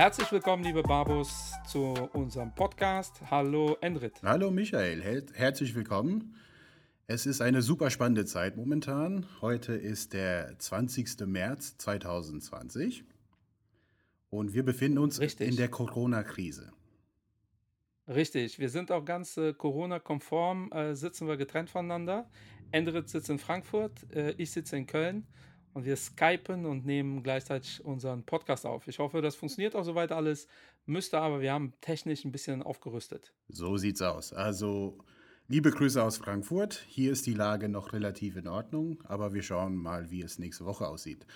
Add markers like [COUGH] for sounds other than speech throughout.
Herzlich willkommen, liebe Babos, zu unserem Podcast. Hallo, Endrit. Hallo, Michael. Her herzlich willkommen. Es ist eine super spannende Zeit momentan. Heute ist der 20. März 2020 und wir befinden uns Richtig. in der Corona-Krise. Richtig, wir sind auch ganz äh, Corona-konform, äh, sitzen wir getrennt voneinander. Endrit sitzt in Frankfurt, äh, ich sitze in Köln und wir skypen und nehmen gleichzeitig unseren Podcast auf. Ich hoffe, das funktioniert auch soweit alles, müsste aber, wir haben technisch ein bisschen aufgerüstet. So sieht's aus. Also, liebe Grüße aus Frankfurt. Hier ist die Lage noch relativ in Ordnung, aber wir schauen mal, wie es nächste Woche aussieht.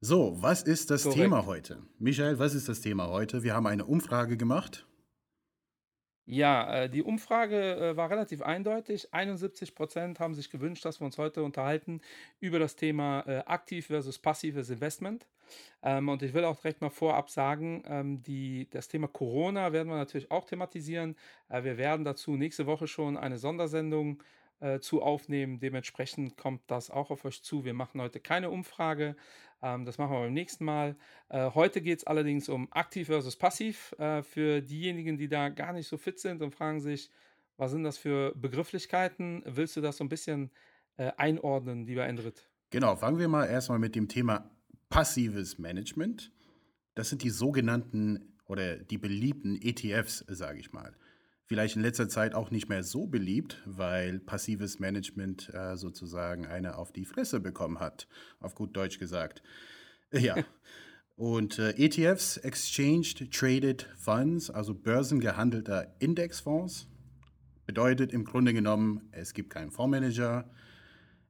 So, was ist das Korrekt. Thema heute? Michael, was ist das Thema heute? Wir haben eine Umfrage gemacht. Ja, äh, die Umfrage äh, war relativ eindeutig. 71 Prozent haben sich gewünscht, dass wir uns heute unterhalten über das Thema äh, aktiv versus passives Investment. Ähm, und ich will auch direkt mal vorab sagen, ähm, die, das Thema Corona werden wir natürlich auch thematisieren. Wir werden dazu nächste Woche schon eine Sondersendung zu aufnehmen. Dementsprechend kommt das auch auf euch zu. Wir machen heute keine Umfrage. Ähm, das machen wir beim nächsten Mal. Äh, heute geht es allerdings um aktiv versus passiv. Äh, für diejenigen, die da gar nicht so fit sind und fragen sich, was sind das für Begrifflichkeiten? Willst du das so ein bisschen äh, einordnen, lieber Endrit? Genau, fangen wir mal erstmal mit dem Thema passives Management. Das sind die sogenannten oder die beliebten ETFs, sage ich mal vielleicht in letzter Zeit auch nicht mehr so beliebt, weil passives Management äh, sozusagen eine auf die Fresse bekommen hat, auf gut Deutsch gesagt. Ja. [LAUGHS] Und äh, ETFs, Exchanged Traded Funds, also börsengehandelter Indexfonds, bedeutet im Grunde genommen, es gibt keinen Fondsmanager,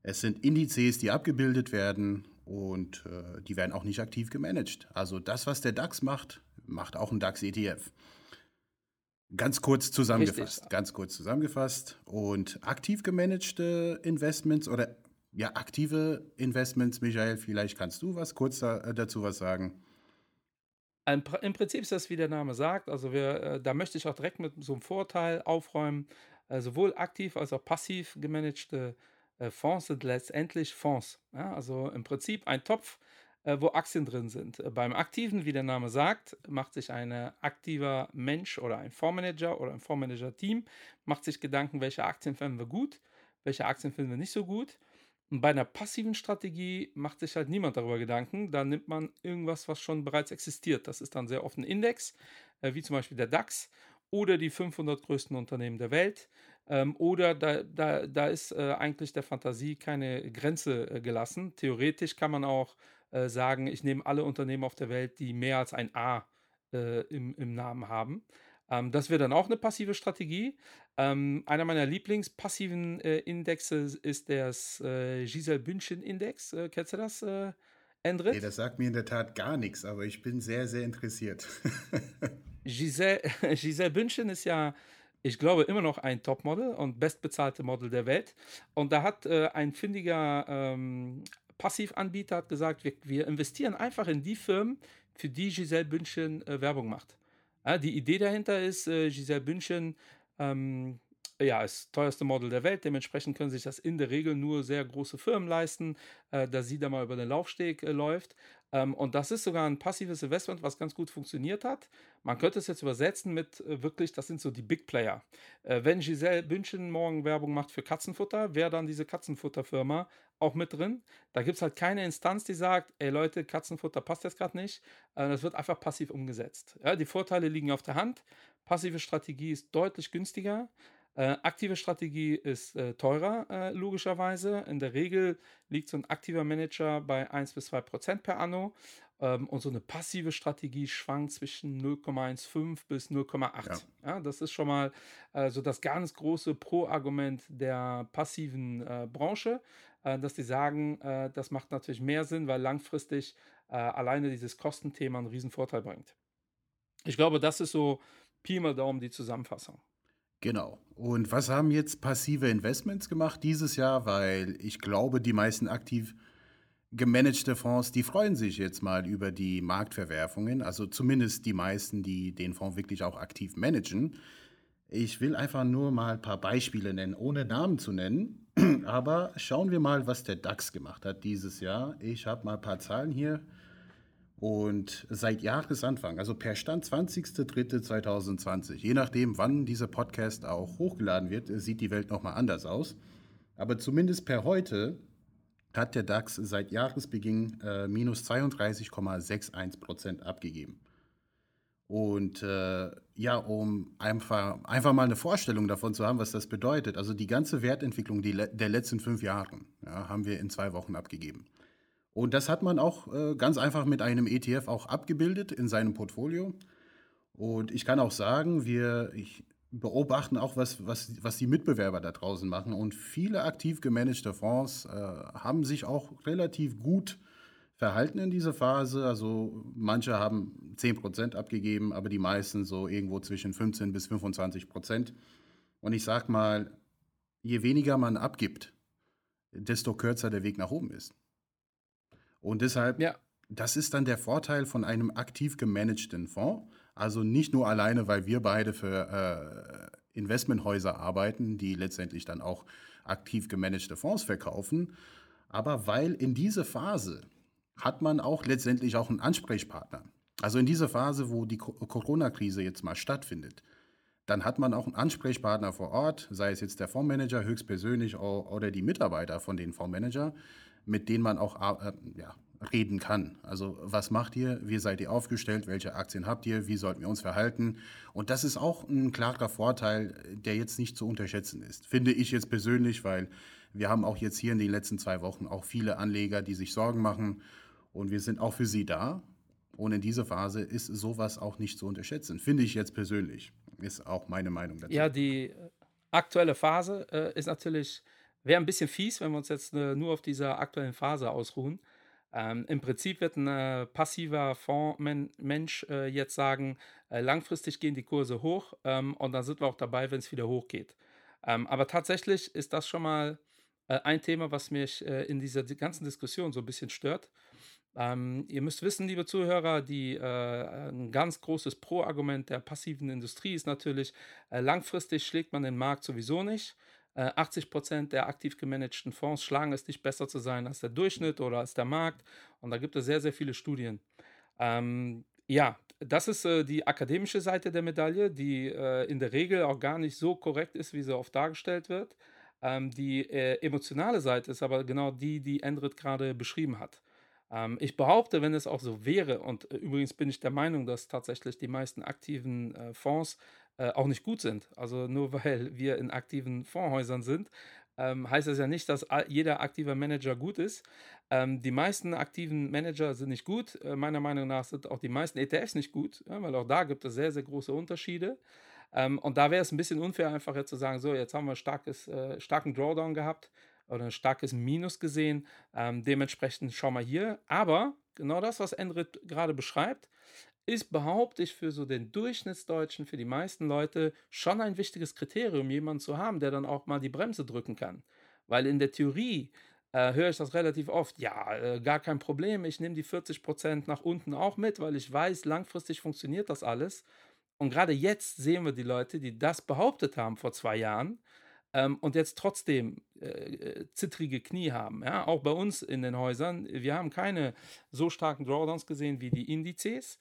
es sind Indizes, die abgebildet werden und äh, die werden auch nicht aktiv gemanagt. Also das, was der DAX macht, macht auch ein DAX-ETF. Ganz kurz zusammengefasst. Richtig. Ganz kurz zusammengefasst. Und aktiv gemanagte Investments oder ja, aktive Investments, Michael, vielleicht kannst du was kurz da, äh, dazu was sagen. Im Prinzip ist das, wie der Name sagt. Also wir, äh, da möchte ich auch direkt mit so einem Vorteil aufräumen. Äh, sowohl aktiv als auch passiv gemanagte Fonds sind letztendlich Fonds. Ja, also im Prinzip ein Topf, wo Aktien drin sind. Äh, beim Aktiven, wie der Name sagt, macht sich ein aktiver Mensch oder ein Fondsmanager oder ein Fondsmanager-Team, macht sich Gedanken, welche Aktien finden wir gut, welche Aktien finden wir nicht so gut. Und bei einer passiven Strategie macht sich halt niemand darüber Gedanken. Da nimmt man irgendwas, was schon bereits existiert. Das ist dann sehr oft ein Index, äh, wie zum Beispiel der DAX oder die 500 größten Unternehmen der Welt. Ähm, oder da, da, da ist äh, eigentlich der Fantasie keine Grenze äh, gelassen. Theoretisch kann man auch äh, sagen, ich nehme alle Unternehmen auf der Welt, die mehr als ein A äh, im, im Namen haben. Ähm, das wäre dann auch eine passive Strategie. Ähm, einer meiner Lieblingspassiven äh, Indexe ist der äh, Giselle Bündchen Index. Äh, kennst du das, äh, Endrit? Nee, das sagt mir in der Tat gar nichts, aber ich bin sehr, sehr interessiert. [LAUGHS] Giselle, [LAUGHS] Giselle Bündchen ist ja ich glaube, immer noch ein Topmodel und bestbezahlte Model der Welt. Und da hat äh, ein findiger ähm, Passivanbieter hat gesagt, wir, wir, investieren einfach in die Firmen, für die Giselle Bündchen äh, Werbung macht. Ja, die Idee dahinter ist, äh, Giselle Bündchen ähm, ja, ist teuerste Model der Welt. Dementsprechend können sich das in der Regel nur sehr große Firmen leisten, äh, dass sie da mal über den Laufsteg äh, läuft. Ähm, und das ist sogar ein passives Investment, was ganz gut funktioniert hat. Man könnte es jetzt übersetzen mit äh, wirklich, das sind so die Big Player. Äh, wenn Giselle Bündchen morgen Werbung macht für Katzenfutter, wäre dann diese Katzenfutterfirma auch mit drin. Da gibt es halt keine Instanz, die sagt, ey Leute, Katzenfutter passt jetzt gerade nicht. Äh, das wird einfach passiv umgesetzt. Ja, die Vorteile liegen auf der Hand. Passive Strategie ist deutlich günstiger. Äh, aktive Strategie ist äh, teurer, äh, logischerweise. In der Regel liegt so ein aktiver Manager bei 1 bis 2 Prozent per Anno. Ähm, und so eine passive Strategie schwankt zwischen 0,15 bis 0,8. Ja. ja. das ist schon mal äh, so das ganz große Pro-Argument der passiven äh, Branche, äh, dass die sagen, das macht natürlich mehr Sinn, weil langfristig alleine dieses Kostenthema einen riesen Vorteil bringt. Ich glaube, das ist so Pi mal Daumen die Zusammenfassung. Genau. Und was haben jetzt passive Investments gemacht dieses Jahr? Weil ich glaube, die meisten aktiv gemanagte Fonds, die freuen sich jetzt mal über die Marktverwerfungen. Also zumindest die meisten, die den Fonds wirklich auch aktiv managen. Ich will einfach nur mal ein paar Beispiele nennen, ohne Namen zu nennen. [CLEARS THROAT] Aber schauen wir mal, was der DAX gemacht hat dieses Jahr. Ich habe mal ein paar Zahlen hier. Und seit Jahresanfang, also per Stand 20.03.2020, je nachdem, wann dieser Podcast auch hochgeladen wird, sieht die Welt nochmal anders aus. Aber zumindest per heute hat der DAX seit Jahresbeginn äh, minus 32,61 Prozent abgegeben. Und äh, ja, um einfach, einfach mal eine Vorstellung davon zu haben, was das bedeutet. Also die ganze Wertentwicklung der letzten fünf Jahre ja, haben wir in zwei Wochen abgegeben. Und das hat man auch äh, ganz einfach mit einem ETF auch abgebildet in seinem Portfolio. Und ich kann auch sagen, wir beobachten auch, was, was, was die Mitbewerber da draußen machen. Und viele aktiv gemanagte Fonds äh, haben sich auch relativ gut verhalten in dieser Phase. Also manche haben 10% abgegeben, aber die meisten so irgendwo zwischen 15 bis 25 Prozent. Und ich sag mal, je weniger man abgibt, desto kürzer der Weg nach oben ist. Und deshalb, ja. das ist dann der Vorteil von einem aktiv gemanagten Fonds. Also nicht nur alleine, weil wir beide für äh, Investmenthäuser arbeiten, die letztendlich dann auch aktiv gemanagte Fonds verkaufen, aber weil in dieser Phase hat man auch letztendlich auch einen Ansprechpartner. Also in dieser Phase, wo die Corona-Krise jetzt mal stattfindet, dann hat man auch einen Ansprechpartner vor Ort, sei es jetzt der Fondsmanager höchstpersönlich oder die Mitarbeiter von den Fondsmanager, mit denen man auch äh, ja, reden kann. Also was macht ihr? Wie seid ihr aufgestellt? Welche Aktien habt ihr? Wie sollten wir uns verhalten? Und das ist auch ein klarer Vorteil, der jetzt nicht zu unterschätzen ist. Finde ich jetzt persönlich, weil wir haben auch jetzt hier in den letzten zwei Wochen auch viele Anleger, die sich Sorgen machen. Und wir sind auch für sie da. Und in dieser Phase ist sowas auch nicht zu unterschätzen. Finde ich jetzt persönlich. Ist auch meine Meinung dazu. Ja, die aktuelle Phase äh, ist natürlich Wäre ein bisschen fies, wenn wir uns jetzt äh, nur auf dieser aktuellen Phase ausruhen. Ähm, Im Prinzip wird ein äh, passiver Fondsmensch äh, jetzt sagen, äh, langfristig gehen die Kurse hoch ähm, und dann sind wir auch dabei, wenn es wieder hochgeht. Ähm, aber tatsächlich ist das schon mal äh, ein Thema, was mich äh, in dieser ganzen Diskussion so ein bisschen stört. Ähm, ihr müsst wissen, liebe Zuhörer, die, ein ganz großes Pro-Argument der passiven Industrie ist natürlich, langfristig schlägt man den Markt sowieso nicht. 80 äh, Prozent der aktiv gemanagten Fonds schlagen es nicht besser zu sein als der Durchschnitt oder als der Markt. Und da gibt es sehr, sehr viele Studien. Ähm, ja, das ist äh, die akademische Seite der Medaille, die äh, in der Regel auch gar nicht so korrekt ist, wie sie oft dargestellt wird. Ähm, die äh, emotionale Seite ist aber genau die, die Endrit gerade beschrieben hat. Ähm, ich behaupte, wenn es auch so wäre, und äh, übrigens bin ich der Meinung, dass tatsächlich die meisten aktiven äh, Fonds äh, auch nicht gut sind. Also nur weil [LAUGHS] wir in aktiven Fondshäusern sind, ähm, heißt das ja nicht, dass jeder aktive Manager gut ist. Ähm, die meisten aktiven Manager sind nicht gut. Äh, meiner Meinung nach sind auch die meisten ETFs nicht gut, ja, weil auch da gibt es sehr, sehr große Unterschiede. Ähm, und da wäre es ein bisschen unfair, einfach jetzt zu sagen, so, jetzt haben wir starkes, äh, starken Drawdown gehabt oder ein starkes Minus gesehen. Ähm, dementsprechend schauen wir hier. Aber genau das, was Endrit gerade beschreibt, ist, behaupte ich, für so den Durchschnittsdeutschen, für die meisten Leute schon ein wichtiges Kriterium, jemanden zu haben, der dann auch mal die Bremse drücken kann. Weil in der Theorie äh, höre ich das relativ oft, ja, äh, gar kein Problem, ich nehme die 40% nach unten auch mit, weil ich weiß, langfristig funktioniert das alles. Und gerade jetzt sehen wir die Leute, die das behauptet haben vor zwei Jahren ähm, und jetzt trotzdem äh, äh zittrige Knie haben. Ja? Auch bei uns in den Häusern, wir haben keine so starken Drawdowns gesehen wie die Indizes.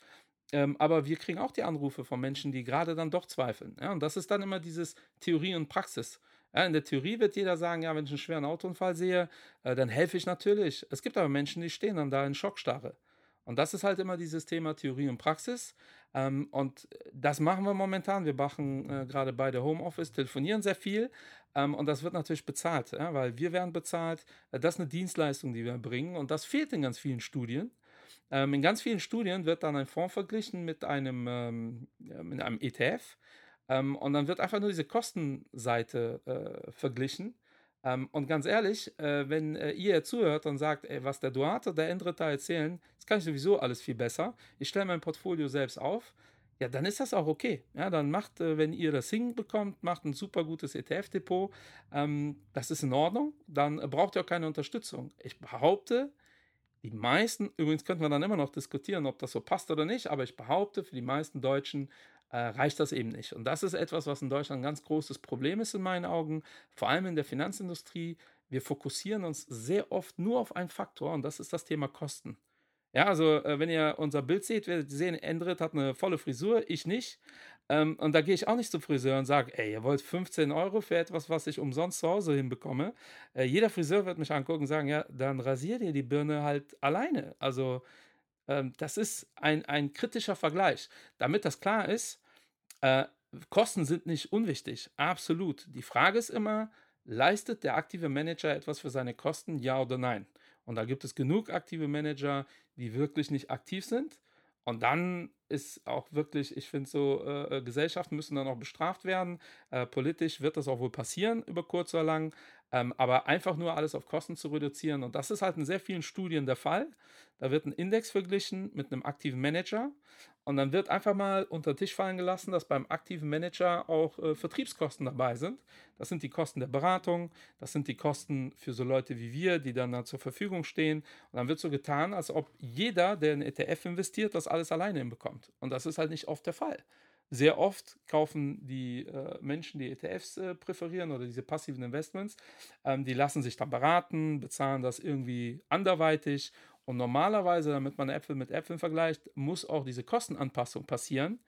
Ähm, aber wir kriegen auch die Anrufe von Menschen, die gerade dann doch zweifeln. Ja? Und das ist dann immer dieses Theorie und Praxis. Ja, in der Theorie wird jeder sagen, ja, wenn ich einen schweren Autounfall sehe, äh, dann helfe ich natürlich. Es gibt aber Menschen, die stehen dann da in Schockstarre. Und das ist halt immer dieses Thema Theorie und Praxis. Ähm, und das machen wir momentan. Wir machen äh, gerade bei der Homeoffice, telefonieren sehr viel. Ähm, und das wird natürlich bezahlt, ja, weil wir werden bezahlt. Äh, das ist eine Dienstleistung, die wir bringen. Und das fehlt in ganz vielen Studien. Ähm, in ganz vielen Studien wird dann ein Fonds verglichen mit einem, ähm, mit einem ETF. Ähm, und dann wird einfach nur diese Kostenseite äh, verglichen. Ähm, und ganz ehrlich, äh, wenn äh, ihr zuhört und sagt, ey, was der Duarte, der Endrit da erzählen, das kann ich sowieso alles viel besser. Ich stelle mein Portfolio selbst auf. Ja, dann ist das auch okay. Ja, dann macht, äh, wenn ihr das hinbekommt, macht ein super gutes ETF-Depot. Ähm, das ist in Ordnung. Dann braucht ihr auch keine Unterstützung. Ich behaupte, die meisten, übrigens könnte man dann immer noch diskutieren, ob das so passt oder nicht, aber ich behaupte, für die meisten Deutschen äh, reicht das eben nicht. Und das ist etwas, was in Deutschland ein ganz großes Problem ist in meinen Augen, vor allem in der Finanzindustrie. Wir fokussieren uns sehr oft nur auf einen Faktor und das ist das Thema Kosten. Ja, also äh, wenn ihr unser Bild seht, werdet ihr sehen, Endrit hat eine volle Frisur, ich nicht. Ähm, und da gehe ich auch nicht zum Friseur und sage, ey, ihr wollt 15 Euro für etwas, was ich umsonst zu Hause hinbekomme. Äh, jeder Friseur wird mich angucken und sagen, ja, dann rasiert ihr die Birne halt alleine. Also ähm, das ist ein, ein kritischer Vergleich. Damit das klar ist, äh, Kosten sind nicht unwichtig, absolut. Die Frage ist immer, leistet der aktive Manager etwas für seine Kosten, ja oder nein? Und da gibt es genug aktive Manager, die wirklich nicht aktiv sind. Und dann ist auch wirklich, ich finde so, äh, äh, Gesellschaften müssen dann auch bestraft werden. Äh, politisch wird das auch wohl passieren, über kurz oder lang. Ähm, aber einfach nur alles auf Kosten zu reduzieren. Und das ist halt in sehr vielen Studien der Fall. Da wird ein Index verglichen mit einem aktiven Manager. Und dann wird einfach mal unter den Tisch fallen gelassen, dass beim aktiven Manager auch äh, Vertriebskosten dabei sind. Das sind die Kosten der Beratung, das sind die Kosten für so Leute wie wir, die dann da zur Verfügung stehen. Und dann wird so getan, als ob jeder, der in ETF investiert, das alles alleine hinbekommt. Und das ist halt nicht oft der Fall. Sehr oft kaufen die äh, Menschen, die ETFs äh, präferieren oder diese passiven Investments, ähm, die lassen sich dann beraten, bezahlen das irgendwie anderweitig und normalerweise, damit man Äpfel mit Äpfeln vergleicht, muss auch diese Kostenanpassung passieren.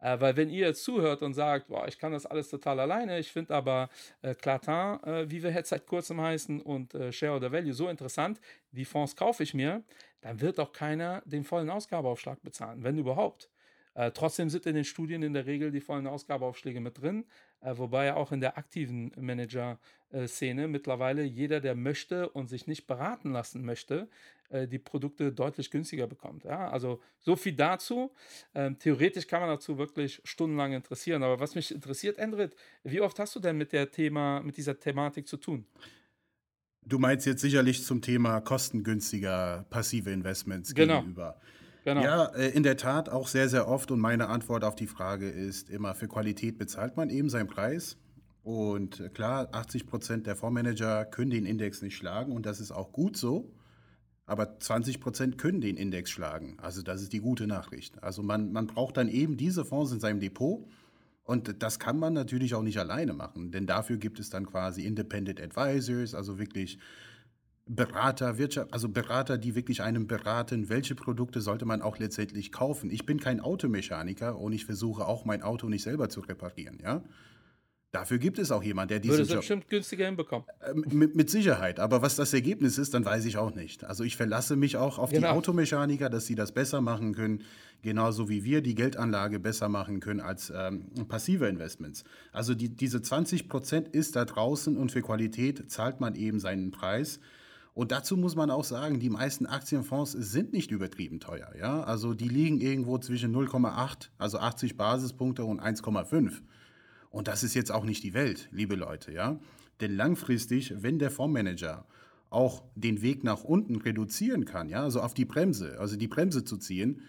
Äh, weil wenn ihr jetzt zuhört und sagt, boah, ich kann das alles total alleine, ich finde aber äh, Clatin, äh, wie wir jetzt seit kurzem heißen, und äh, Shareholder Value so interessant, die Fonds kaufe ich mir, dann wird auch keiner den vollen Ausgabeaufschlag bezahlen, wenn überhaupt. Äh, trotzdem sind in den Studien in der Regel die vollen Ausgabeaufschläge mit drin, äh, wobei auch in der aktiven Manager-Szene mittlerweile jeder, der möchte und sich nicht beraten lassen möchte, äh, die Produkte deutlich günstiger bekommt. Ja? Also so viel dazu. Ähm, theoretisch kann man dazu wirklich stundenlang interessieren. Aber was mich interessiert, Endrit, wie oft hast du denn mit der Thema, mit dieser Thematik zu tun? Du meinst jetzt sicherlich zum Thema kostengünstiger passive Investments Genau, gegenüber. genau. Ja, äh, in der Tat auch sehr, sehr oft. Und meine Antwort auf die Frage ist immer, für Qualität bezahlt man eben seinen Preis. Und klar, 80 Prozent der Fondsmanager können den Index nicht schlagen und das ist auch gut so. Aber 20 Prozent können den Index schlagen. Also das ist die gute Nachricht. Also man, man braucht dann eben diese Fonds in seinem Depot. Und das kann man natürlich auch nicht alleine machen, denn dafür gibt es dann quasi Independent Advisors, also wirklich Berater, Wirtschaft, also Berater, die wirklich einem beraten, welche Produkte sollte man auch letztendlich kaufen. Ich bin kein Automechaniker und ich versuche auch mein Auto nicht selber zu reparieren, ja. Dafür gibt es auch jemanden, der Würde diesen es Job. bestimmt günstiger hinbekommen. Ähm, Mit, mit Sicherheit, aber was das Ergebnis ist, dann weiß ich auch nicht. Also ich verlasse mich auch auf die Genau. Automechaniker, dass sie das besser machen können, genauso wie wir die Geldanlage besser machen können als ähm, passive Investments. Also die, diese 20 Prozent ist da draußen und für Qualität zahlt man eben seinen Preis. Und dazu muss man auch sagen, die meisten Aktienfonds sind nicht übertrieben teuer. Ja? Also die liegen irgendwo zwischen 0,8, also 80 Basispunkte und 1,5. Und das ist jetzt auch nicht die Welt, liebe Leute, ja. Denn langfristig, wenn der Fondsmanager auch den Weg nach unten reduzieren kann, ja, also auf die Bremse, also die Bremse zu ziehen,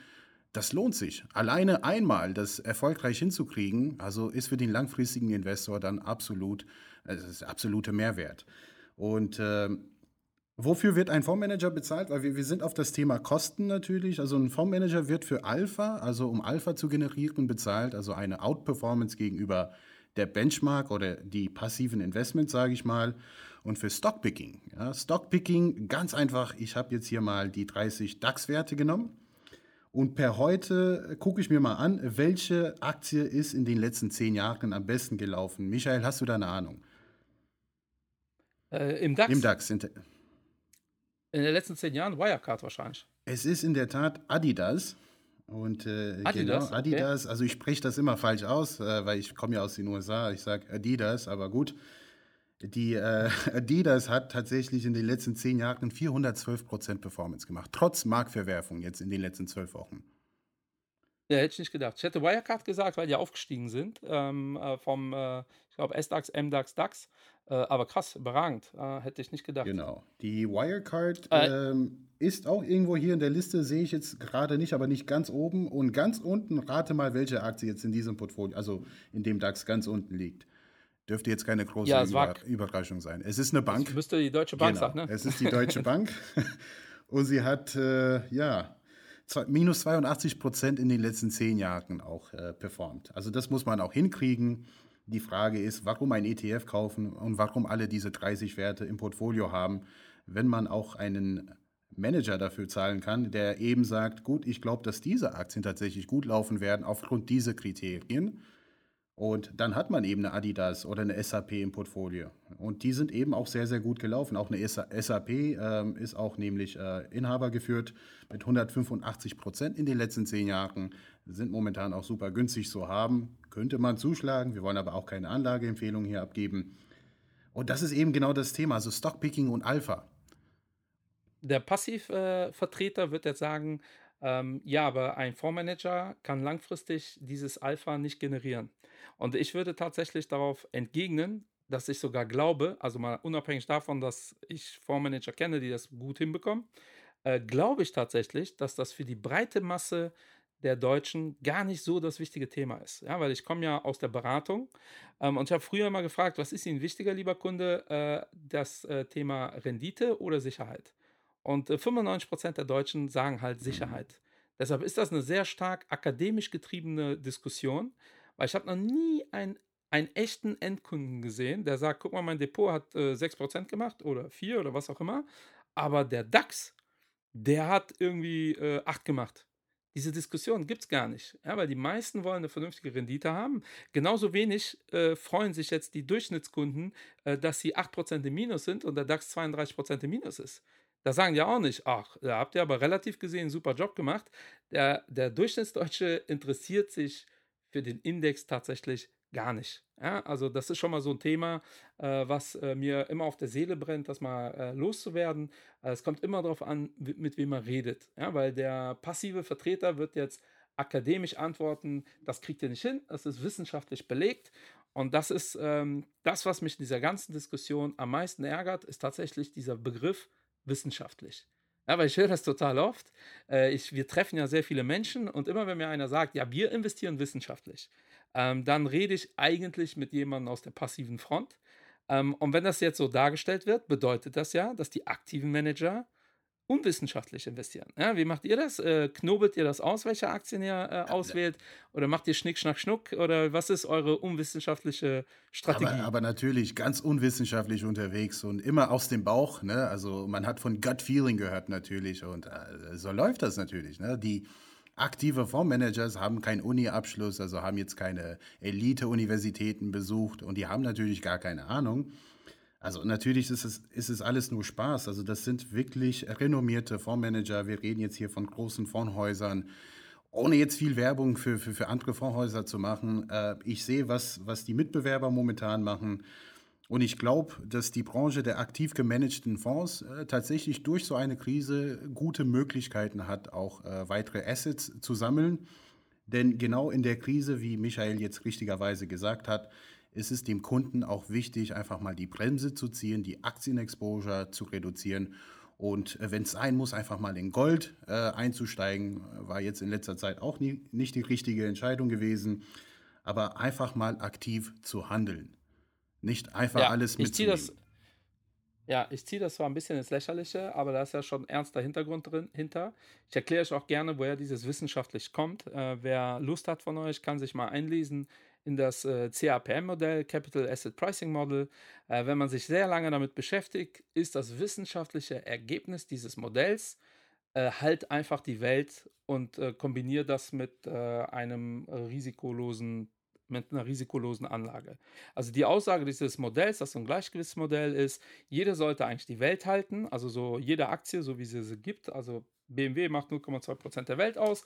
das lohnt sich. Alleine einmal das erfolgreich hinzukriegen, also ist für den langfristigen Investor dann absolut, es ist absoluter Mehrwert. Und ähm, Wofür wird ein Fondsmanager bezahlt? Weil wir, wir sind auf das Thema Kosten natürlich. Also ein Fondsmanager wird für Alpha, also um Alpha zu generieren, bezahlt, also eine Outperformance gegenüber der Benchmark oder die passiven Investments, sage ich mal. Und für Stockpicking. Ja, Stockpicking, ganz einfach, ich habe jetzt hier mal die 30 DAX-Werte genommen. Und per heute gucke ich mir mal an, welche Aktie ist in den letzten zehn Jahren am besten gelaufen. Michael, hast du da eine Ahnung? Äh, Im Im DAX, DAX. sind- in den letzten zehn Jahren, Wirecard wahrscheinlich. Es ist in der Tat Adidas. Und äh, Adidas, genau, okay. Adidas, also ich spreche das immer falsch aus, äh, weil ich komme ja aus den USA, ich sage Adidas, aber gut. Die äh, [LAUGHS] Adidas hat tatsächlich in den letzten zehn Jahren 412% Performance gemacht, trotz Marktverwerfung jetzt in den letzten zwölf Wochen. Ja, hätte ich nicht gedacht. Ich hätte Wirecard gesagt, weil die aufgestiegen sind ähm, äh, vom, äh, ich glaube, S-DAX, M-DAX, DAX. Äh, aber krass, überragend. Äh, hätte ich nicht gedacht. Genau. Die Wirecard Äh, ähm, ist auch irgendwo hier in der Liste, sehe ich jetzt gerade nicht, aber nicht ganz oben. Und ganz unten, rate mal, welche Aktie jetzt in diesem Portfolio, also in dem DAX ganz unten liegt. Dürfte jetzt keine große Ja, Über Überraschung sein. Es ist eine Bank. Das müsste die Deutsche Bank Genau. sagen, ne? Es ist die Deutsche Bank. [LAUGHS] Und sie hat, äh, ja, minus 82 Prozent in den letzten zehn Jahren auch äh, performt. Also das muss man auch hinkriegen. Die Frage ist, warum ein ETF kaufen und warum alle diese 30 Werte im Portfolio haben, wenn man auch einen Manager dafür zahlen kann, der eben sagt, gut, ich glaube, dass diese Aktien tatsächlich gut laufen werden aufgrund dieser Kriterien. Und dann hat man eben eine Adidas oder eine SAP im Portfolio. Und die sind eben auch sehr, sehr gut gelaufen. Auch eine SAP ähm, ist auch nämlich äh, Inhaber geführt mit 185 Prozent in den letzten zehn Jahren. Sind momentan auch super günstig zu haben. Könnte man zuschlagen. Wir wollen aber auch keine Anlageempfehlung hier abgeben. Und das ist eben genau das Thema, also Stockpicking und Alpha. Der Passivvertreter äh, wird jetzt sagen, ähm, ja, aber ein Fondsmanager kann langfristig dieses Alpha nicht generieren. Und ich würde tatsächlich darauf entgegnen, dass ich sogar glaube, also mal unabhängig davon, dass ich Fondsmanager kenne, die das gut hinbekommen, äh, glaube ich tatsächlich, dass das für die breite Masse der Deutschen gar nicht so das wichtige Thema ist. Ja, weil ich komme ja aus der Beratung ähm, und ich habe früher immer gefragt, was ist Ihnen wichtiger, lieber Kunde, äh, das äh, Thema Rendite oder Sicherheit? Und äh, 95% der Deutschen sagen halt Sicherheit. Mhm. Deshalb ist das eine sehr stark akademisch getriebene Diskussion, weil ich habe noch nie einen, einen echten Endkunden gesehen, der sagt, guck mal, mein Depot hat äh, 6% gemacht oder 4% oder was auch immer, aber der DAX, der hat irgendwie äh, 8 gemacht. Diese Diskussion gibt es gar nicht, ja, weil die meisten wollen eine vernünftige Rendite haben. Genauso wenig äh, freuen sich jetzt die Durchschnittskunden, äh, dass sie 8% im Minus sind und der DAX 32% im Minus ist. Da sagen die auch nicht, ach, da habt ihr aber relativ gesehen einen super Job gemacht. Der, der Durchschnittsdeutsche [LAUGHS] interessiert sich für den Index tatsächlich gar nicht. Ja, also das ist schon mal so ein Thema, äh, was äh, mir immer auf der Seele brennt, das mal äh, loszuwerden. Äh, es kommt immer darauf an, mit wem man redet. Ja, weil der passive Vertreter wird jetzt akademisch antworten, das kriegt ihr nicht hin, das ist wissenschaftlich belegt. Und das ist ähm, das, was mich in dieser ganzen Diskussion am meisten ärgert, ist tatsächlich dieser Begriff wissenschaftlich. Ja, weil ich höre das total oft. Äh, ich, wir treffen ja sehr viele Menschen und immer wenn mir einer sagt, ja, wir investieren wissenschaftlich, ähm, dann rede ich eigentlich mit jemandem aus der passiven Front. Ähm, und wenn das jetzt so dargestellt wird, bedeutet das ja, dass die aktiven Manager unwissenschaftlich investieren. Ja, wie macht ihr das? Äh, knobelt ihr das aus, welche Aktien ihr äh, auswählt? Oder macht ihr Schnick, Schnack, Schnuck? Oder was ist eure unwissenschaftliche Strategie? Aber, aber, natürlich ganz unwissenschaftlich unterwegs und immer aus dem Bauch. Ne? Also man hat von Gut Feeling gehört natürlich und äh, so läuft das natürlich. Ne? Die aktive Fondsmanagers haben keinen Uni-Abschluss, also haben jetzt keine Elite-Universitäten besucht und die haben natürlich gar keine Ahnung. Also natürlich ist es, ist es alles nur Spaß. Also das sind wirklich renommierte Fondsmanager. Wir reden jetzt hier von großen Fondshäusern. Ohne jetzt viel Werbung für, für, für andere Fondshäuser zu machen. Äh, ich sehe, was, was die Mitbewerber momentan machen. Und ich glaube, dass die Branche der aktiv gemanagten Fonds äh, tatsächlich durch so eine Krise gute Möglichkeiten hat, auch äh, weitere Assets zu sammeln. Denn genau in der Krise, wie Michael jetzt richtigerweise gesagt hat, ist es dem Kunden auch wichtig, einfach mal die Bremse zu ziehen, die Aktienexposure zu reduzieren und äh, wenn es sein muss, einfach mal in Gold äh, einzusteigen, war jetzt in letzter Zeit auch nie, nicht die richtige Entscheidung gewesen. Aber einfach mal aktiv zu handeln. Nicht einfach ja, alles mitzunehmen. Das, ja, ich ziehe das zwar ein bisschen ins Lächerliche, aber da ist ja schon ernster Hintergrund drin, hinter. Ich erkläre euch auch gerne, woher dieses wissenschaftlich kommt. Äh, wer Lust hat von euch, kann sich mal einlesen in das äh, CAPM-Modell, Capital Asset Pricing Model. Äh, wenn man sich sehr lange damit beschäftigt, ist das wissenschaftliche Ergebnis dieses Modells äh, halt einfach die Welt und äh, kombiniert das mit äh, einem risikolosen mit einer risikolosen Anlage. Also die Aussage dieses Modells, das so ein Gleichgewichtsmodell ist, jeder sollte eigentlich die Welt halten, also so jede Aktie, so wie sie sie gibt, also BMW macht 0,2% der Welt aus,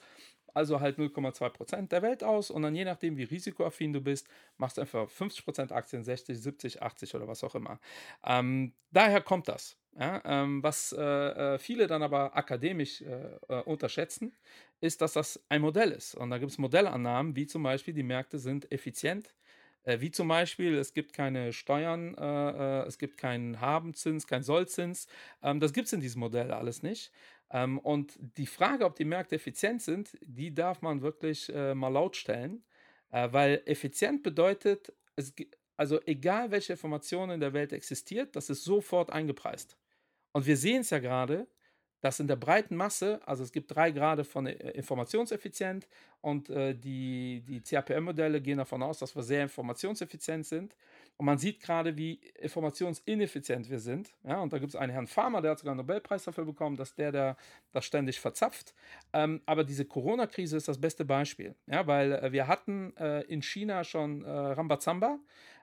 also halt 0,2% der Welt aus und dann je nachdem, wie risikoaffin du bist, machst du einfach 50% Aktien, 60, 70, 80 oder was auch immer. Ähm, daher kommt das. Ja, ähm, was äh, äh, viele dann aber akademisch äh, äh, unterschätzen, ist, dass das ein Modell ist. Und da gibt es Modellannahmen, wie zum Beispiel, die Märkte sind effizient. Äh, wie zum Beispiel, es gibt keine Steuern, äh, es gibt keinen Habenzins, keinen Sollzins. Ähm, das gibt es in diesem Modell alles nicht. Ähm, und die Frage, ob die Märkte effizient sind, die darf man wirklich äh, mal laut stellen, äh, weil effizient bedeutet, es, also egal welche Information in der Welt existiert, das ist sofort eingepreist. Und wir sehen es ja gerade, dass in der breiten Masse, also es gibt drei Grade von äh, informationseffizient und äh, die, die CAPM-Modelle gehen davon aus, dass wir sehr informationseffizient sind. Und man sieht gerade, wie informationsineffizient wir sind. Ja, und da gibt es einen Herrn Farmer, der hat sogar einen Nobelpreis dafür bekommen, dass der, der das ständig verzapft. Ähm, aber diese Corona-Krise ist das beste Beispiel. Ja, weil äh, wir hatten äh, in China schon äh, Rambazamba.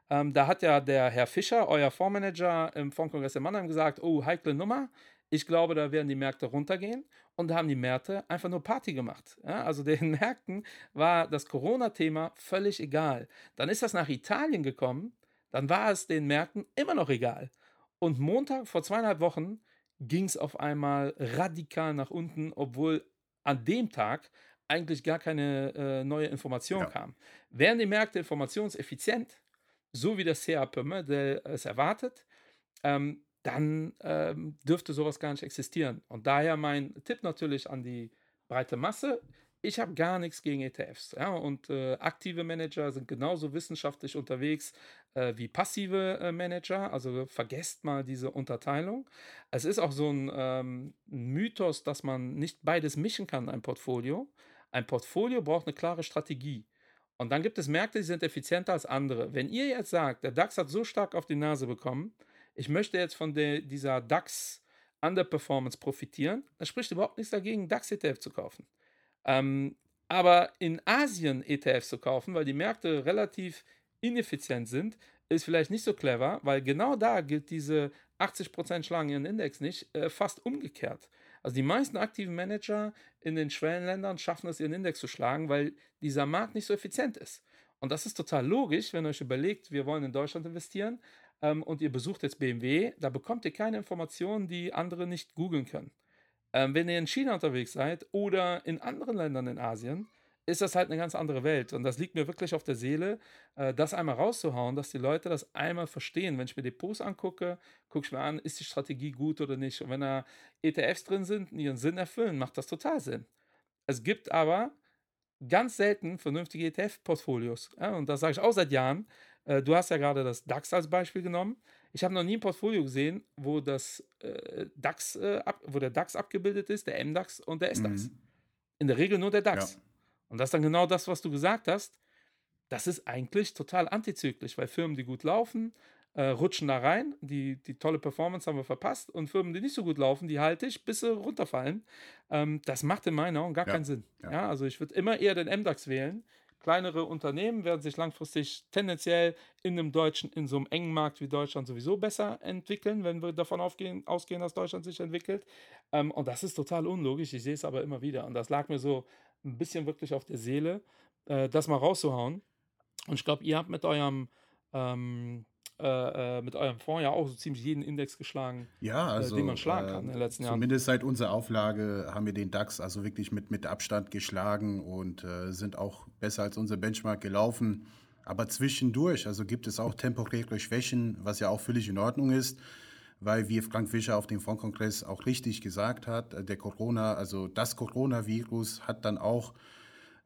Ähm, da hat ja der Herr Fischer, euer Fondsmanager im Fondskongress in Mannheim, gesagt: Oh, heikle Nummer. Ich glaube, da werden die Märkte runtergehen und da haben die Märkte einfach nur Party gemacht. Ja, also den [LAUGHS] Märkten war das Corona-Thema völlig egal. Dann ist das nach Italien gekommen, dann war es den Märkten immer noch egal. Und Montag vor zweieinhalb Wochen ging es auf einmal radikal nach unten, obwohl an dem Tag eigentlich gar keine äh, neue Information ja. kam. Wären die Märkte informationseffizient, so wie das CAPM es erwartet, ähm, dann ähm, dürfte sowas gar nicht existieren. Und daher mein Tipp natürlich an die breite Masse. Ich habe gar nichts gegen ETFs. Ja? Und äh, aktive Manager sind genauso wissenschaftlich unterwegs äh, wie passive äh, Manager. Also vergesst mal diese Unterteilung. Es ist auch so ein ähm, Mythos, dass man nicht beides mischen kann, ein Portfolio. Ein Portfolio braucht eine klare Strategie. Und dann gibt es Märkte, die sind effizienter als andere. Wenn ihr jetzt sagt, der DAX hat so stark auf die Nase bekommen, ich möchte jetzt von der, dieser DAX Underperformance profitieren, dann spricht überhaupt nichts dagegen, DAX-ETF zu kaufen. Ähm, aber in Asien ETFs zu kaufen, weil die Märkte relativ ineffizient sind, ist vielleicht nicht so clever, weil genau da gilt diese 80% schlagen ihren Index nicht, äh, fast umgekehrt. Also die meisten aktiven Manager in den Schwellenländern schaffen es, ihren Index zu schlagen, weil dieser Markt nicht so effizient ist. Und das ist total logisch, wenn ihr euch überlegt, wir wollen in Deutschland investieren, ähm, und ihr besucht jetzt BMW, da bekommt ihr keine Informationen, die andere nicht googeln können. Ähm, wenn ihr in China unterwegs seid oder in anderen Ländern in Asien, ist das halt eine ganz andere Welt. Und das liegt mir wirklich auf der Seele, äh, das einmal rauszuhauen, dass die Leute das einmal verstehen. Wenn ich mir Depots angucke, gucke ich mir an, ist die Strategie gut oder nicht. Und wenn da ETFs drin sind, die ihren Sinn erfüllen, macht das total Sinn. Es gibt aber ganz selten vernünftige ETF-Portfolios. Und das sage ich auch seit Jahren. Äh, du hast ja gerade das DAX als Beispiel genommen. Ich habe noch nie ein Portfolio gesehen, wo, das, äh, DAX, äh, ab, wo der DAX abgebildet ist, der MDAX und der SDAX. Mhm. In der Regel nur der DAX. Ja. Und das ist dann genau das, was du gesagt hast. Das ist eigentlich total antizyklisch, weil Firmen, die gut laufen, äh, rutschen da rein. Die, die tolle Performance haben wir verpasst. Und Firmen, die nicht so gut laufen, die halte ich, bis sie runterfallen. Ähm, das macht in meinen Augen gar ja. keinen Sinn. Ja. ja also ich würde immer eher den MDAX wählen, Kleinere Unternehmen werden sich langfristig tendenziell in einem deutschen, in so einem engen Markt wie Deutschland sowieso besser entwickeln, wenn wir davon aufgehen, ausgehen, dass Deutschland sich entwickelt. Ähm, und das ist total unlogisch. Ich sehe es aber immer wieder. Und das lag mir so ein bisschen wirklich auf der Seele, äh, das mal rauszuhauen. Und ich glaube, ihr habt mit eurem ähm, äh, äh, mit eurem Fonds ja auch so ziemlich jeden Index geschlagen, ja, also, äh, den man schlagen kann in den letzten Jahren. Zumindest seit unserer Auflage haben wir den DAX also wirklich mit, mit Abstand geschlagen und äh, sind auch besser als unser Benchmark gelaufen. Aber zwischendurch, also gibt es auch temporäre Schwächen, was ja auch völlig in Ordnung ist, weil wie Frank Fischer auf dem Fondskongress auch richtig gesagt hat, äh, der Corona, also das Coronavirus hat dann auch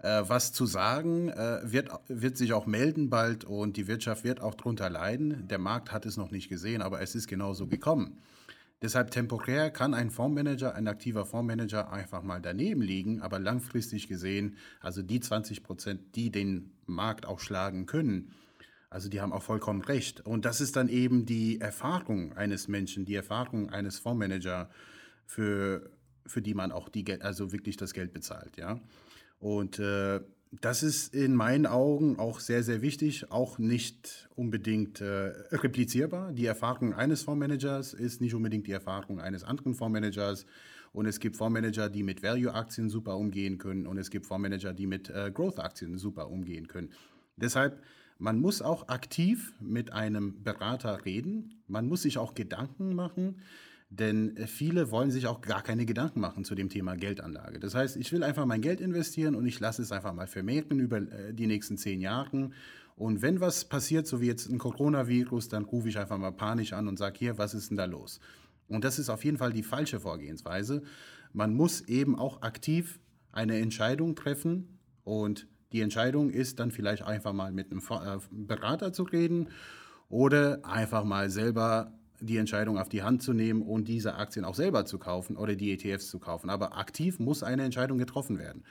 äh, was zu sagen, äh, wird, wird sich auch melden bald und die Wirtschaft wird auch drunter leiden. Der Markt hat es noch nicht gesehen, aber es ist genauso gekommen. Deshalb temporär kann ein Fondsmanager, ein aktiver Fondsmanager einfach mal daneben liegen, aber langfristig gesehen, also die 20 Prozent, die den Markt auch schlagen können, also die haben auch vollkommen recht. Und das ist dann eben die Erfahrung eines Menschen, die Erfahrung eines Fondsmanagers, für, für die man auch die, also wirklich das Geld bezahlt, ja. Und äh, das ist in meinen Augen auch sehr, sehr wichtig, auch nicht unbedingt äh, replizierbar. Die Erfahrung eines Fondsmanagers ist nicht unbedingt die Erfahrung eines anderen Fondsmanagers. Und es gibt Fondsmanager, die mit Value-Aktien super umgehen können. Und es gibt Fondsmanager, die mit äh, Growth-Aktien super umgehen können. Deshalb, man muss auch aktiv mit einem Berater reden. Man muss sich auch Gedanken machen denn äh, viele wollen sich auch gar keine Gedanken machen zu dem Thema Geldanlage. Das heißt, ich will einfach mein Geld investieren und ich lasse es einfach mal vermehren über äh, die nächsten zehn Jahre. Und wenn was passiert, so wie jetzt ein Coronavirus, dann rufe ich einfach mal panisch an und sage, hier, was ist denn da los? Und das ist auf jeden Fall die falsche Vorgehensweise. Man muss eben auch aktiv eine Entscheidung treffen und die Entscheidung ist dann vielleicht einfach mal mit einem äh, Berater zu reden oder einfach mal selber die Entscheidung auf die Hand zu nehmen und diese Aktien auch selber zu kaufen oder die ETFs zu kaufen. Aber aktiv muss eine Entscheidung getroffen werden.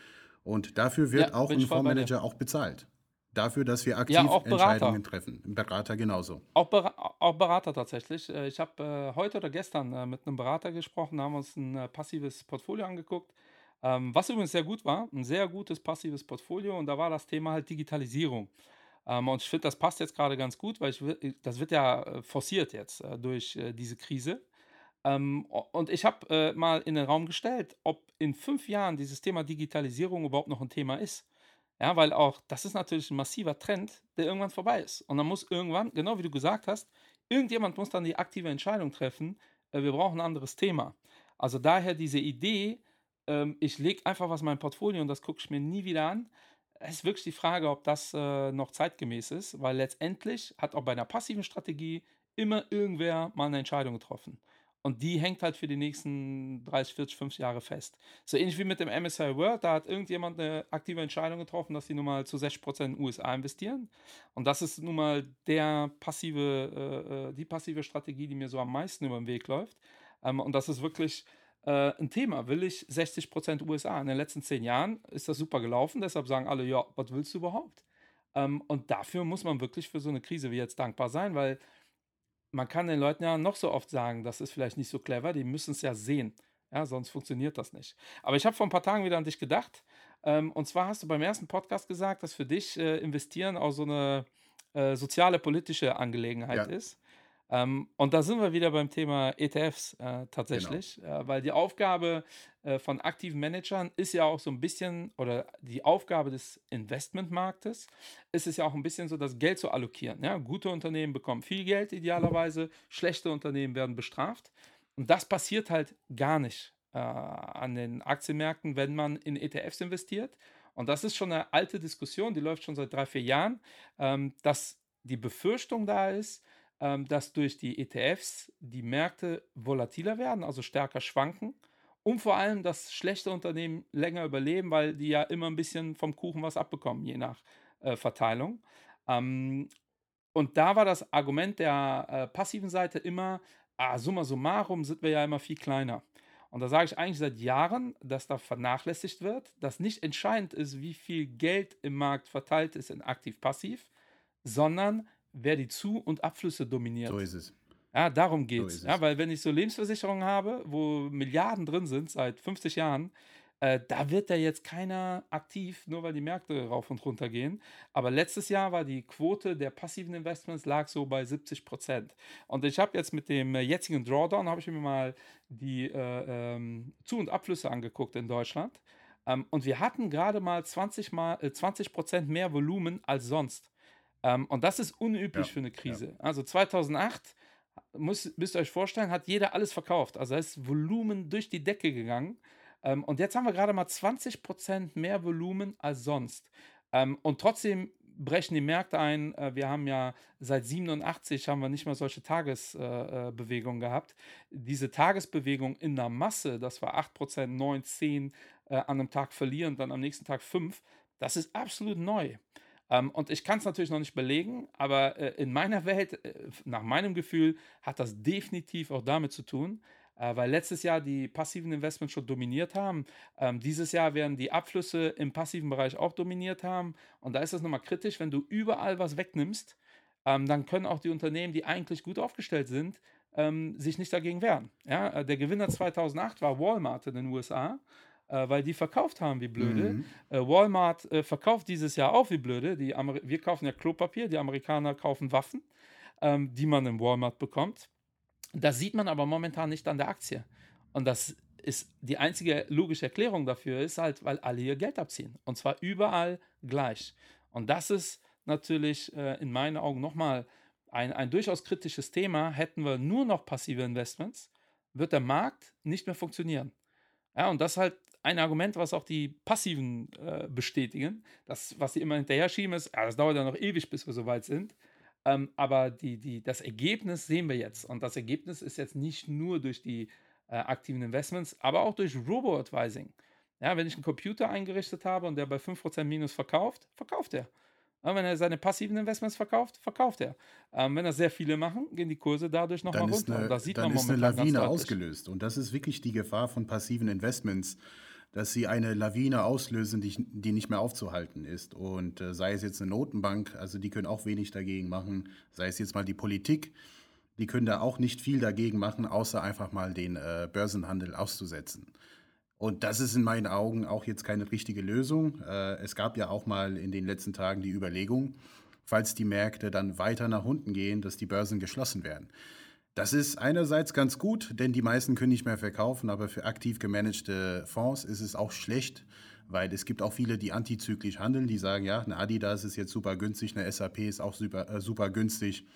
Und dafür wird Ja, auch ein. Fondsmanager auch bezahlt. Dafür, dass wir aktiv Ja. Entscheidungen treffen. Berater genauso. Auch, Bera auch Berater tatsächlich. Äh, Ich habe äh, heute oder gestern äh, mit einem Berater gesprochen, haben uns ein äh, passives Portfolio angeguckt. Ähm, was übrigens sehr gut war, ein sehr gutes passives Portfolio und da war das Thema halt Digitalisierung. Ähm, und ich finde, das passt jetzt gerade ganz gut, weil ich, wi- das wird ja äh, forciert jetzt äh, durch äh, diese Krise. Ähm, und ich habe äh, mal in den Raum gestellt, ob in fünf Jahren dieses Thema Digitalisierung überhaupt noch ein Thema ist. Ja, weil auch das ist natürlich ein massiver Trend, der irgendwann vorbei ist. Und dann muss irgendwann, genau wie du gesagt hast, irgendjemand muss dann die aktive Entscheidung treffen, äh, wir brauchen ein anderes Thema. Also daher diese Idee, ähm, ich lege einfach was in mein Portfolio und das gucke ich mir nie wieder an. Es ist wirklich die Frage, ob das äh, noch zeitgemäß ist, weil letztendlich hat auch bei einer passiven Strategie immer irgendwer mal eine Entscheidung getroffen. Und die hängt halt für die nächsten 30, 40, 50 Jahre fest. So ähnlich wie mit dem MSCI World, da hat irgendjemand eine aktive Entscheidung getroffen, dass sie nun mal zu 60% in den USA investieren. Und das ist nun mal der passive, äh, äh, die passive Strategie, die mir so am meisten über den Weg läuft. Ähm, und das ist wirklich äh, ein Thema. Will ich 60% USA? In den letzten zehn Jahren ist das super gelaufen, deshalb sagen alle, ja, was willst du überhaupt? Ähm, und dafür muss man wirklich für so eine Krise wie jetzt dankbar sein, weil man kann den Leuten ja noch so oft sagen, das ist vielleicht nicht so clever, die müssen es ja sehen. Ja, sonst funktioniert das nicht. Aber ich habe vor ein paar Tagen wieder an dich gedacht. Ähm, und zwar hast du beim ersten Podcast gesagt, dass für dich äh, Investieren auch so eine äh, soziale, politische Angelegenheit Ja. ist. Ähm, und da sind wir wieder beim Thema ETFs äh, tatsächlich, äh, weil die Aufgabe äh, von aktiven Managern ist ja auch so ein bisschen, oder die Aufgabe des Investmentmarktes ist es ja auch ein bisschen so, das Geld zu allokieren. Ja? Gute Unternehmen bekommen viel Geld idealerweise, schlechte Unternehmen werden bestraft. Und das passiert halt gar nicht äh, an den Aktienmärkten, wenn man in ETFs investiert. Und das ist schon eine alte Diskussion, die läuft schon seit drei, vier Jahren, ähm, dass die Befürchtung da ist, dass durch die ETFs die Märkte volatiler werden, also stärker schwanken. Und vor allem, dass schlechte Unternehmen länger überleben, weil die ja immer ein bisschen vom Kuchen was abbekommen, je nach äh, Verteilung. Ähm, und da war das Argument der äh, passiven Seite immer, ah, summa summarum sind wir ja immer viel kleiner. Und da sage ich eigentlich seit Jahren, dass da vernachlässigt wird, dass nicht entscheidend ist, wie viel Geld im Markt verteilt ist in aktiv-passiv, sondern wer die Zu- und Abflüsse dominiert. So ist es. Ja, darum So geht's. ist Ja, es. weil wenn ich so Lebensversicherungen habe, wo Milliarden drin sind seit 50 Jahren, äh, da wird ja jetzt keiner aktiv, nur weil die Märkte rauf und runter gehen. Aber letztes Jahr war die Quote der passiven Investments lag so bei 70 Prozent. Und ich habe jetzt mit dem äh, jetzigen Drawdown, habe ich mir mal die äh, ähm, Zu- und Abflüsse angeguckt in Deutschland. Ähm, und wir hatten gerade mal 20 mal, äh, 20 Prozent mehr Volumen als sonst. Ähm, und das ist unüblich Ja, für eine ja. Krise. Also 2008 muss, müsst ihr euch vorstellen, hat jeder alles verkauft. Also da ist Volumen durch die Decke gegangen. Ähm, und jetzt haben wir gerade mal 20% mehr Volumen als sonst. Ähm, und trotzdem brechen die Märkte ein. Äh, wir haben ja seit 87 haben wir nicht mehr solche Tagesbewegungen äh, Bewegungen gehabt. Diese Tagesbewegung in der Masse, das war 8%, 9, 10 äh, an einem Tag verlieren, dann am nächsten Tag 5, das ist absolut neu. Ähm, und ich kann es natürlich noch nicht belegen, aber äh, in meiner Welt, äh, nach meinem Gefühl, hat das definitiv auch damit zu tun, äh, weil letztes Jahr die passiven Investments schon dominiert haben. Ähm, dieses Jahr werden die Abflüsse im passiven Bereich auch dominiert haben. Und da ist es nochmal kritisch, wenn du überall was wegnimmst, ähm, dann können auch die Unternehmen, die eigentlich gut aufgestellt sind, ähm, sich nicht dagegen wehren. Ja, äh, der Gewinner 2008 war Walmart in den USA, äh, weil die verkauft haben wie blöde. Mhm. Äh, Walmart äh, verkauft dieses Jahr auch wie blöde. Die Amer wir kaufen ja Klopapier, die Amerikaner kaufen Waffen, ähm, die man im Walmart bekommt. Das sieht man aber momentan nicht an der Aktie. Und das ist die einzige logische Erklärung dafür ist halt, weil alle ihr Geld abziehen. Und zwar überall gleich. Und das ist natürlich äh, in meinen Augen nochmal ein, ein durchaus kritisches Thema. Hätten wir nur noch passive Investments, wird der Markt nicht mehr funktionieren. Ja, und das ist halt ein Argument, was auch die Passiven äh, bestätigen. Das, was sie immer hinterher schieben, ist, ja, das dauert ja noch ewig, bis wir soweit sind. Ähm, aber die, die, das Ergebnis sehen wir jetzt. Und das Ergebnis ist jetzt nicht nur durch die äh, aktiven Investments, aber auch durch Robo-Advising. Ja, wenn ich einen Computer eingerichtet habe und der bei 5% Minus verkauft, verkauft er. Ja, wenn er seine passiven Investments verkauft, verkauft er. Ähm, wenn das sehr viele machen, gehen die Kurse dadurch nochmal runter. Eine, und das sieht dann man ist eine Lawine ausgelöst. Und das ist wirklich die Gefahr von passiven Investments, dass sie eine Lawine auslösen, die, die nicht mehr aufzuhalten ist. Und äh, sei es jetzt eine Notenbank, also die können auch wenig dagegen machen, sei es jetzt mal die Politik, die können da auch nicht viel dagegen machen, außer einfach mal den äh, Börsenhandel auszusetzen. Und das ist in meinen Augen auch jetzt keine richtige Lösung. Äh, es gab ja auch mal in den letzten Tagen die Überlegung, falls die Märkte dann weiter nach unten gehen, dass die Börsen geschlossen werden. Das ist einerseits ganz gut, denn die meisten können nicht mehr verkaufen, aber für aktiv gemanagte Fonds ist es auch schlecht, weil es gibt auch viele, die antizyklisch handeln, die sagen, ja, eine Adidas ist jetzt super günstig, eine SAP ist auch super, äh, super günstig,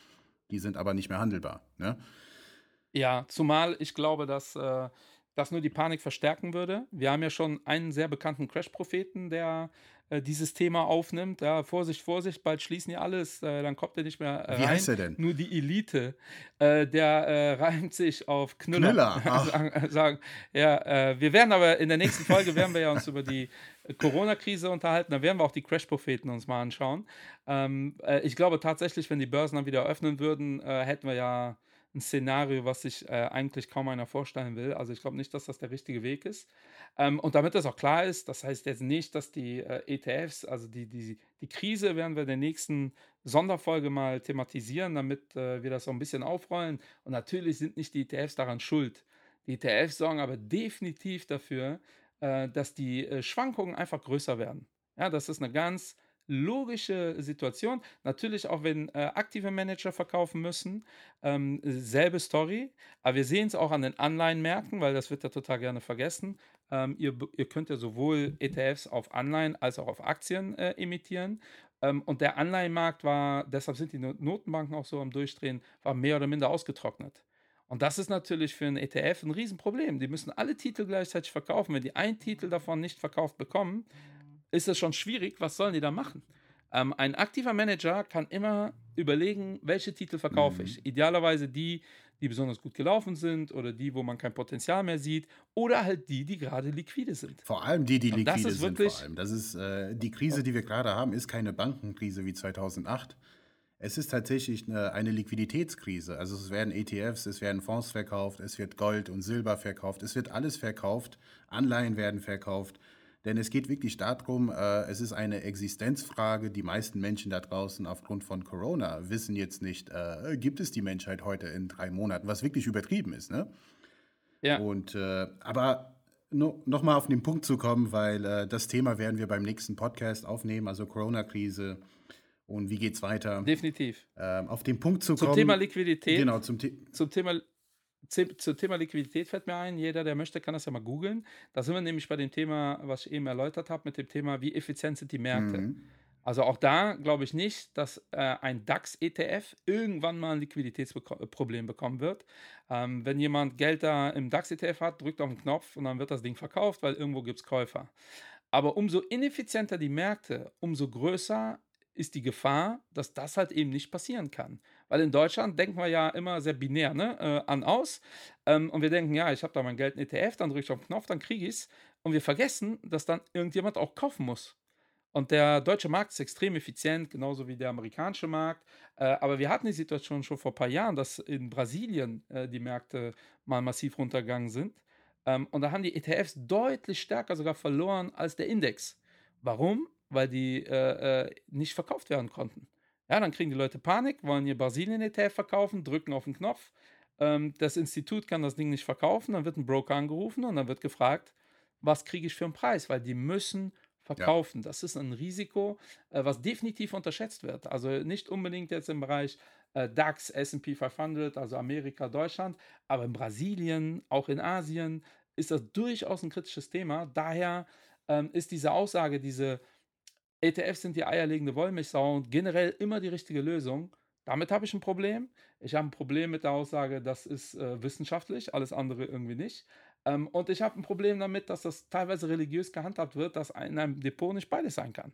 die sind aber nicht mehr handelbar. Ne? Ja, zumal ich glaube, dass äh, das nur die Panik verstärken würde. Wir haben ja schon einen sehr bekannten Crash-Propheten, der äh, dieses Thema aufnimmt. Ja, Vorsicht, Vorsicht, bald schließen die alles, äh, dann kommt er nicht mehr äh, Wie rein. heißt er denn? Nur die Elite, äh, der äh, reimt sich auf Knüller. Knüller, [LAUGHS] sagen, sagen, ja, wir werden aber in der nächsten Folge werden wir ja uns über die Corona-Krise unterhalten. Da werden wir auch die Crash-Propheten uns mal anschauen. Ähm, äh, ich glaube tatsächlich, wenn die Börsen dann wieder öffnen würden, hätten wir ja ein Szenario, was sich äh, eigentlich kaum einer vorstellen will. Also ich glaube nicht, dass das der richtige Weg ist. Ähm, und damit das auch klar ist, das heißt jetzt nicht, dass die äh, ETFs, also die, die, die Krise werden wir in der nächsten Sonderfolge mal thematisieren, damit äh, wir das so ein bisschen aufrollen. Und natürlich sind nicht die ETFs daran schuld. Die ETFs sorgen aber definitiv dafür, äh, dass die äh, Schwankungen einfach größer werden. Ja, das ist eine ganz logische Situation. Natürlich auch, wenn äh, aktive Manager verkaufen müssen, ähm, selbe Story. Aber wir sehen es auch an den Anleihenmärkten, weil das wird ja total gerne vergessen. Ähm, ihr, ihr könnt ja sowohl ETFs auf Anleihen als auch auf Aktien äh, emittieren. Ähm, und der Anleihenmarkt war, deshalb sind die No- Notenbanken auch so am Durchdrehen, war mehr oder minder ausgetrocknet. Und das ist natürlich für einen ETF ein Riesenproblem. Die müssen alle Titel gleichzeitig verkaufen. Wenn die einen Titel davon nicht verkauft bekommen, ist es schon schwierig. Was sollen die da machen? Ähm, ein aktiver Manager kann immer überlegen, welche Titel verkaufe ich. Idealerweise die, die besonders gut gelaufen sind oder die, wo man kein Potenzial mehr sieht oder halt die, die gerade liquide sind. Vor allem die, die das liquide ist sind. wirklich- Vor allem. Das ist äh, die Krise, die wir gerade haben, ist keine Bankenkrise wie 2008. Es ist tatsächlich eine, eine Liquiditätskrise. Also es werden ETFs, es werden Fonds verkauft, es wird Gold und Silber verkauft, es wird alles verkauft, Anleihen werden verkauft. Denn es geht wirklich darum, äh, es ist eine Existenzfrage. Die meisten Menschen da draußen aufgrund von Corona wissen jetzt nicht, äh, gibt es die Menschheit heute in drei Monaten, was wirklich übertrieben ist. Ne? Ja, Und äh, aber no, nochmal auf den Punkt zu kommen, weil äh, das Thema werden wir beim nächsten Podcast aufnehmen, also Corona-Krise und wie geht's weiter. definitiv. Ähm, auf den Punkt zu Zum kommen. Thema Liquidität. Genau, zum The zum Thema, zum Thema Liquidität fällt mir ein, jeder, der möchte, kann das ja mal googeln. Da sind wir nämlich bei dem Thema, was ich eben erläutert habe, mit dem Thema, wie effizient sind die Märkte. Mhm. Also auch da glaube ich nicht, dass äh, ein DAX-ETF irgendwann mal ein Liquiditätsproblem bekommen wird. Ähm, wenn jemand Geld da im DAX-ETF hat, drückt auf den Knopf und dann wird das Ding verkauft, weil irgendwo gibt es Käufer. Aber umso ineffizienter die Märkte, umso größer ist die Gefahr, dass das halt eben nicht passieren kann. Weil in Deutschland denken wir ja immer sehr binär, ne? Äh, an aus. Ähm, und wir denken, ja, ich habe da mein Geld in ETF, dann drücke ich auf den Knopf, dann kriege ich es. Und wir vergessen, dass dann irgendjemand auch kaufen muss. Und der deutsche Markt ist extrem effizient, genauso wie der amerikanische Markt. Äh, aber wir hatten die Situation schon vor ein paar Jahren, dass in Brasilien äh, die Märkte mal massiv runtergegangen sind. Ähm, und da haben die ETFs deutlich stärker sogar verloren als der Index. Warum? Weil die äh, äh, nicht verkauft werden konnten. Ja, dann kriegen die Leute Panik, wollen ihr Brasilien-ETF verkaufen, drücken auf den Knopf. Ähm, das Institut kann das Ding nicht verkaufen, dann wird ein Broker angerufen und dann wird gefragt, was kriege ich für einen Preis? Weil die müssen verkaufen. Das ist ein Risiko, äh, was definitiv unterschätzt wird. Also nicht unbedingt jetzt im Bereich äh, DAX, SP 500, also Amerika, Deutschland, aber in Brasilien, auch in Asien ist das durchaus ein kritisches Thema. Daher ähm, ist diese Aussage, diese ETFs sind die eierlegende Wollmilchsau und generell immer die richtige Lösung. Damit habe ich ein Problem. Ich habe ein Problem mit der Aussage, das ist äh, wissenschaftlich, alles andere irgendwie nicht. Ähm, und ich habe ein Problem damit, dass das teilweise religiös gehandhabt wird, dass in einem Depot nicht beides sein kann.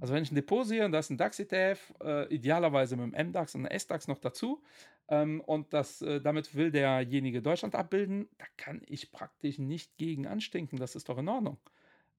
Also wenn ich ein Depot sehe und da ist ein DAX-ETF, äh, idealerweise mit einem MDAX und einem SDAX noch dazu, ähm, und das, äh, damit will derjenige Deutschland abbilden, da kann ich praktisch nicht gegen anstinken. Das ist doch in Ordnung.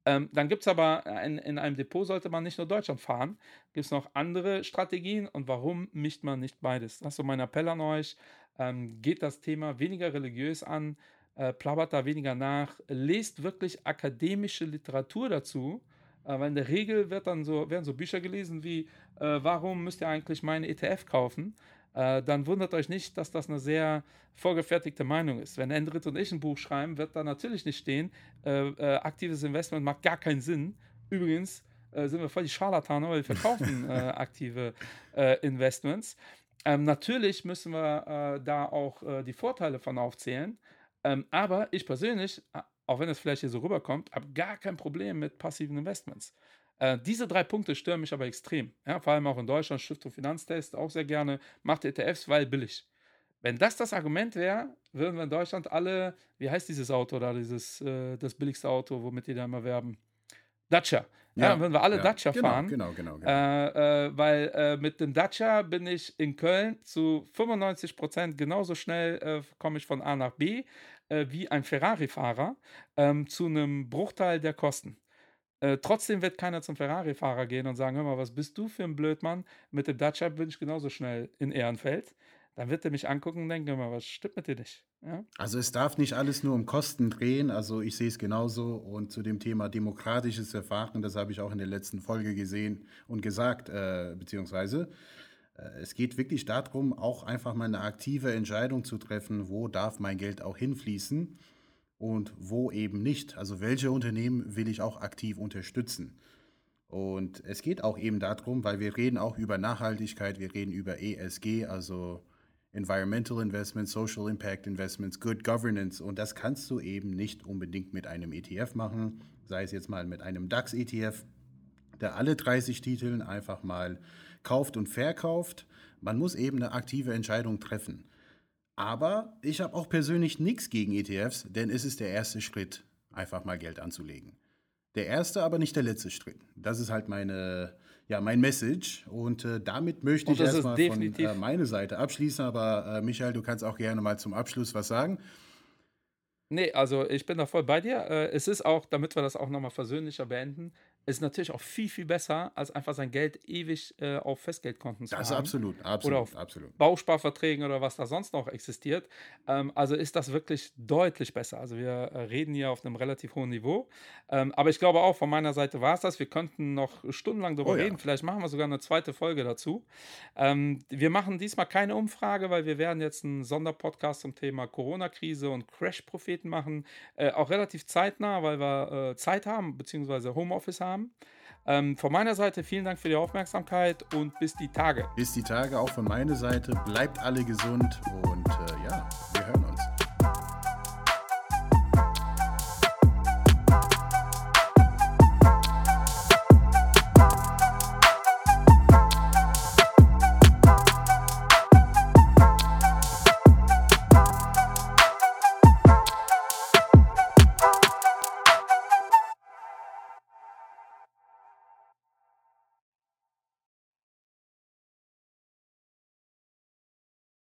Ähm, dann gibt es aber in, in, einem Depot sollte man nicht nur Deutschland fahren, gibt es noch andere Strategien und warum mischt man nicht beides? Das ist so mein Appell an euch. Ähm, geht das Thema weniger religiös an, äh, plappert da weniger nach, lest wirklich akademische Literatur dazu. Äh, weil in der Regel wird dann so, werden so Bücher gelesen wie, äh, warum müsst ihr eigentlich meinen ETF kaufen? Äh, dann wundert euch nicht, dass das eine sehr vorgefertigte Meinung ist. Wenn Endrit und ich ein Buch schreiben, wird da natürlich nicht stehen, äh, äh, aktives Investment macht gar keinen Sinn. Übrigens äh, sind wir voll die Scharlatane, weil wir verkaufen [LAUGHS] äh, aktive äh, Investments. Ähm, natürlich müssen wir da auch die Vorteile von aufzählen. Ähm, aber ich persönlich, auch wenn es vielleicht hier so rüberkommt, habe gar kein Problem mit passiven Investments. Äh, diese drei Punkte stören mich aber extrem. Ja, vor allem auch in Deutschland, Stiftung Finanztest auch sehr gerne, macht ETFs, weil billig. Wenn das das Argument wäre, würden wir in Deutschland alle, wie heißt dieses Auto da, dieses, äh, das billigste Auto, womit die da immer werben? Dacia. Ja, ja würden wir alle ja, Dacia genau, fahren. Genau, genau, genau. Äh, äh, weil äh, mit dem Dacia bin ich in Köln zu 95 Prozent genauso schnell äh, komme ich von A nach B äh, wie ein Ferrari-Fahrer ähm, zu einem Bruchteil der Kosten. Äh, trotzdem wird keiner zum Ferrari-Fahrer gehen und sagen: Hör mal, was bist du für ein Blödmann? Mit dem Dacia bin ich genauso schnell in Ehrenfeld. Dann wird er mich angucken und denken: Hör mal, was stimmt mit dir nicht? Ja? Also, es darf nicht alles nur um Kosten drehen. Also, ich sehe es genauso. Und zu dem Thema demokratisches Verfahren, das habe ich auch in der letzten Folge gesehen und gesagt, äh, beziehungsweise. Äh, es geht wirklich darum, auch einfach mal eine aktive Entscheidung zu treffen, wo darf mein Geld auch hinfließen und wo eben nicht. Also welche Unternehmen will ich auch aktiv unterstützen. Und es geht auch eben darum, weil wir reden auch über Nachhaltigkeit, wir reden über ESG, also Environmental Investments, Social Impact Investments, Good Governance. Und das kannst du eben nicht unbedingt mit einem ETF machen, sei es jetzt mal mit einem DAX-ETF, der alle 30 Titeln einfach mal kauft und verkauft. Man muss eben eine aktive Entscheidung treffen. Aber ich habe auch persönlich nichts gegen ETFs, denn es ist der erste Schritt, einfach mal Geld anzulegen. Der erste, aber nicht der letzte Schritt. Das ist halt meine, ja, mein Message. Und äh, damit möchte ich erstmal von äh, meiner Seite abschließen. Aber äh, Michael, du kannst auch gerne mal zum Abschluss was sagen. Nee, also ich bin da voll bei dir. Äh, es ist auch, damit wir das auch nochmal versöhnlicher beenden, ist natürlich auch viel, viel besser, als einfach sein Geld ewig äh, auf Festgeldkonten zu haben. Das ist absolut, absolut. Oder auf absolut. Bausparverträgen oder was da sonst noch existiert. Ähm, also ist das wirklich deutlich besser. Also wir äh, reden hier auf einem relativ hohen Niveau. Ähm, aber ich glaube auch, von meiner Seite war es das. Wir könnten noch stundenlang darüber oh, reden. Ja. Vielleicht machen wir sogar eine zweite Folge dazu. Ähm, wir machen diesmal keine Umfrage, weil wir werden jetzt einen Sonderpodcast zum Thema Corona-Krise und Crash-Propheten machen. Äh, auch relativ zeitnah, weil wir äh, Zeit haben, beziehungsweise Homeoffice haben haben. Ähm, von meiner Seite vielen Dank für die Aufmerksamkeit und bis die Tage. Bis die Tage auch von meiner Seite. Bleibt alle gesund und äh,